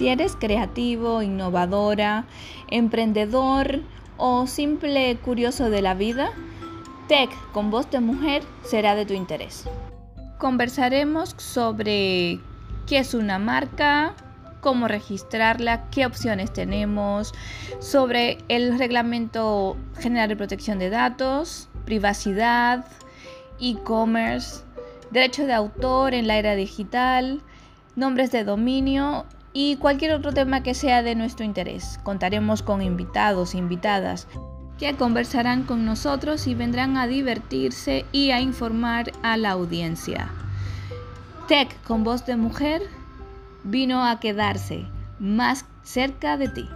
Si eres creativo, innovadora, emprendedor o simple curioso de la vida, Tech con voz de mujer será de tu interés. Conversaremos sobre qué es una marca, cómo registrarla, qué opciones tenemos, sobre el reglamento general de protección de datos, privacidad, e-commerce, derecho de autor en la era digital, nombres de dominio y cualquier otro tema que sea de nuestro interés. Contaremos con invitados invitadas que conversarán con nosotros y vendrán a divertirse y a informar a la audiencia. Tech con voz de mujer vino a quedarse más cerca de ti.